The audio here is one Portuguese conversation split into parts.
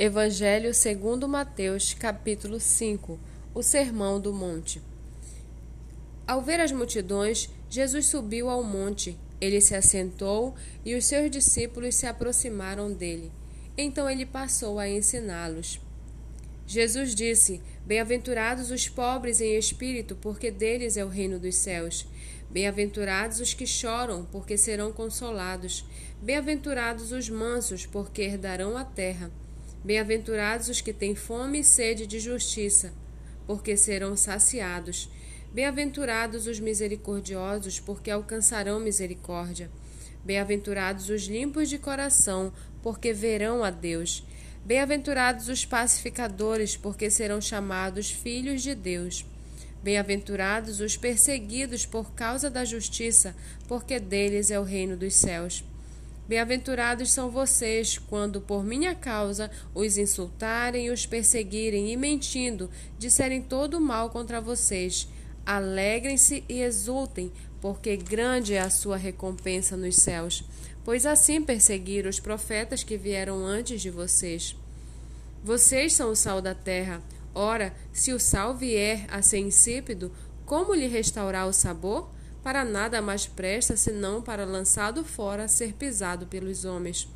Evangelho segundo Mateus, capítulo 5 O Sermão do Monte Ao ver as multidões, Jesus subiu ao monte. Ele se assentou e os seus discípulos se aproximaram dele. Então ele passou a ensiná-los. Jesus disse: Bem-aventurados os pobres em espírito, porque deles é o reino dos céus. Bem-aventurados os que choram, porque serão consolados. Bem-aventurados os mansos, porque herdarão a terra. Bem-aventurados os que têm fome e sede de justiça, porque serão saciados. Bem-aventurados os misericordiosos, porque alcançarão misericórdia. Bem-aventurados os limpos de coração, porque verão a Deus. Bem-aventurados os pacificadores, porque serão chamados filhos de Deus. Bem-aventurados os perseguidos por causa da justiça, porque deles é o reino dos céus. Bem-aventurados são vocês quando por minha causa os insultarem, os perseguirem e mentindo disserem todo o mal contra vocês. Alegrem-se e exultem, porque grande é a sua recompensa nos céus. Pois assim perseguiram os profetas que vieram antes de vocês. Vocês são o sal da terra. Ora, se o sal vier a ser insípido, como lhe restaurar o sabor? Para nada mais presta senão para lançado fora ser pisado pelos homens.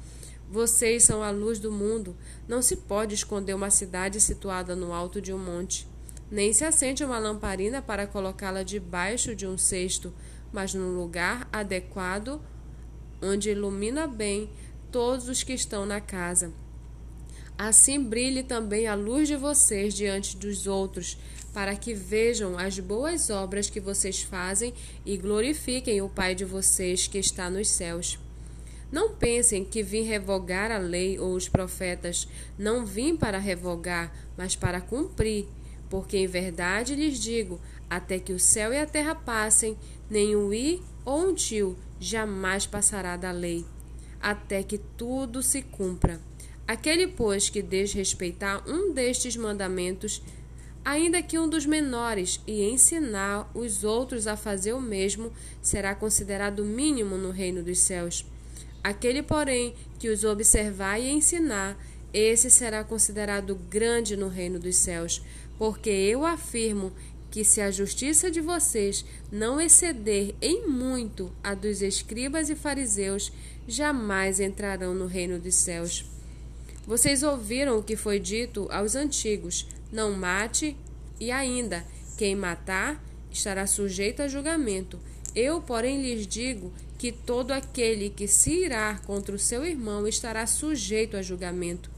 Vocês são a luz do mundo. Não se pode esconder uma cidade situada no alto de um monte. Nem se acende uma lamparina para colocá-la debaixo de um cesto, mas num lugar adequado onde ilumina bem todos os que estão na casa. Assim brilhe também a luz de vocês diante dos outros, para que vejam as boas obras que vocês fazem e glorifiquem o Pai de vocês que está nos céus. Não pensem que vim revogar a lei ou os profetas. Não vim para revogar, mas para cumprir. Porque em verdade lhes digo: até que o céu e a terra passem, nem um i ou um tio jamais passará da lei, até que tudo se cumpra. Aquele, pois, que desrespeitar um destes mandamentos, ainda que um dos menores, e ensinar os outros a fazer o mesmo, será considerado mínimo no reino dos céus. Aquele, porém, que os observar e ensinar, esse será considerado grande no reino dos céus, porque eu afirmo que se a justiça de vocês não exceder em muito a dos escribas e fariseus, jamais entrarão no reino dos céus. Vocês ouviram o que foi dito aos antigos: não mate, e ainda, quem matar estará sujeito a julgamento. Eu, porém, lhes digo que todo aquele que se irá contra o seu irmão estará sujeito a julgamento.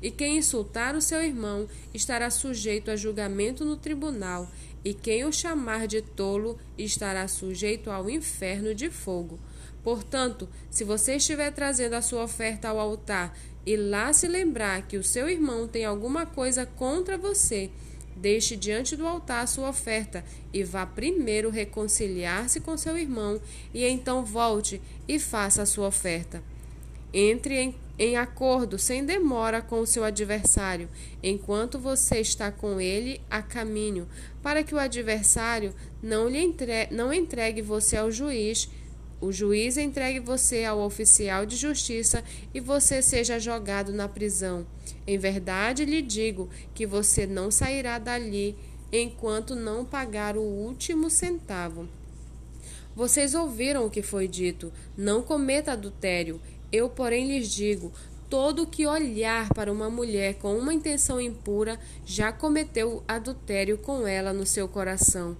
E quem insultar o seu irmão estará sujeito a julgamento no tribunal, e quem o chamar de tolo estará sujeito ao inferno de fogo. Portanto, se você estiver trazendo a sua oferta ao altar e lá se lembrar que o seu irmão tem alguma coisa contra você, deixe diante do altar a sua oferta e vá primeiro reconciliar-se com seu irmão e então volte e faça a sua oferta. Entre em, em acordo sem demora com o seu adversário, enquanto você está com ele a caminho, para que o adversário não lhe entre, não entregue você ao juiz o juiz entregue você ao oficial de justiça e você seja jogado na prisão. Em verdade lhe digo que você não sairá dali enquanto não pagar o último centavo. Vocês ouviram o que foi dito: não cometa adultério. Eu, porém, lhes digo: todo que olhar para uma mulher com uma intenção impura já cometeu adultério com ela no seu coração.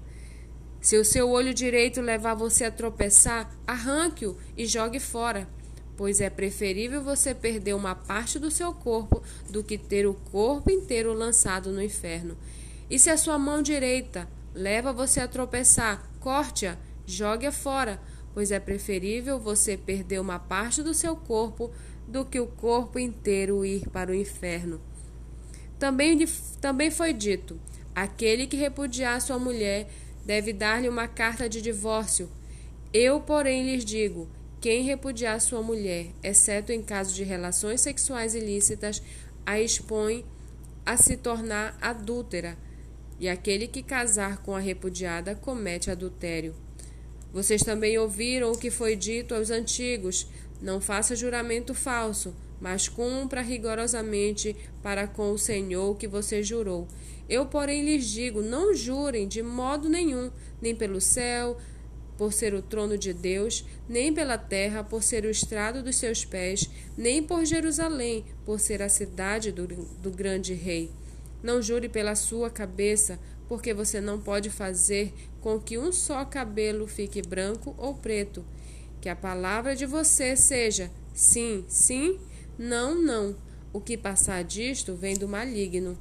Se o seu olho direito levar você a tropeçar, arranque-o e jogue fora, pois é preferível você perder uma parte do seu corpo do que ter o corpo inteiro lançado no inferno. E se a sua mão direita leva você a tropeçar, corte-a, jogue-a fora, pois é preferível você perder uma parte do seu corpo do que o corpo inteiro ir para o inferno. Também, também foi dito: aquele que repudiar sua mulher deve dar-lhe uma carta de divórcio. Eu, porém, lhes digo: quem repudiar sua mulher, exceto em caso de relações sexuais ilícitas, a expõe a se tornar adúltera, e aquele que casar com a repudiada comete adultério. Vocês também ouviram o que foi dito aos antigos: não faça juramento falso, mas cumpra rigorosamente para com o Senhor que você jurou. Eu, porém, lhes digo: não jurem de modo nenhum, nem pelo céu, por ser o trono de Deus, nem pela terra, por ser o estrado dos seus pés, nem por Jerusalém, por ser a cidade do, do grande rei. Não jure pela sua cabeça, porque você não pode fazer com que um só cabelo fique branco ou preto. Que a palavra de você seja sim, sim, não, não. O que passar disto vem do maligno.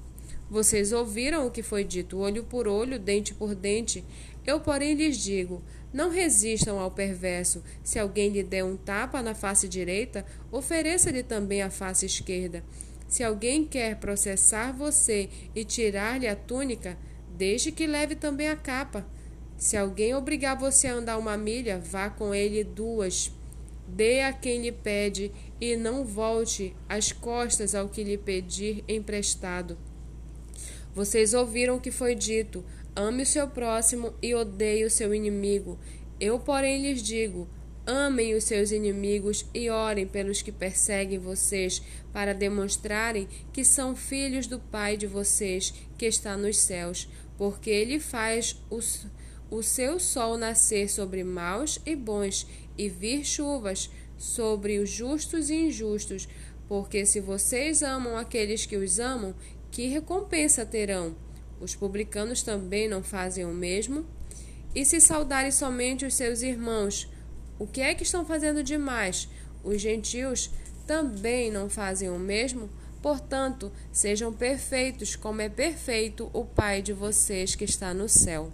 Vocês ouviram o que foi dito, olho por olho, dente por dente. Eu, porém, lhes digo: não resistam ao perverso. Se alguém lhe der um tapa na face direita, ofereça-lhe também a face esquerda. Se alguém quer processar você e tirar-lhe a túnica, deixe que leve também a capa. Se alguém obrigar você a andar uma milha, vá com ele duas. Dê a quem lhe pede e não volte as costas ao que lhe pedir emprestado. Vocês ouviram o que foi dito: ame o seu próximo e odeie o seu inimigo. Eu, porém, lhes digo: amem os seus inimigos e orem pelos que perseguem vocês, para demonstrarem que são filhos do Pai de vocês, que está nos céus, porque ele faz os o seu sol nascer sobre maus e bons, e vir chuvas sobre os justos e injustos. Porque se vocês amam aqueles que os amam, que recompensa terão? Os publicanos também não fazem o mesmo? E se saudarem somente os seus irmãos, o que é que estão fazendo demais? Os gentios também não fazem o mesmo? Portanto, sejam perfeitos, como é perfeito o Pai de vocês que está no céu.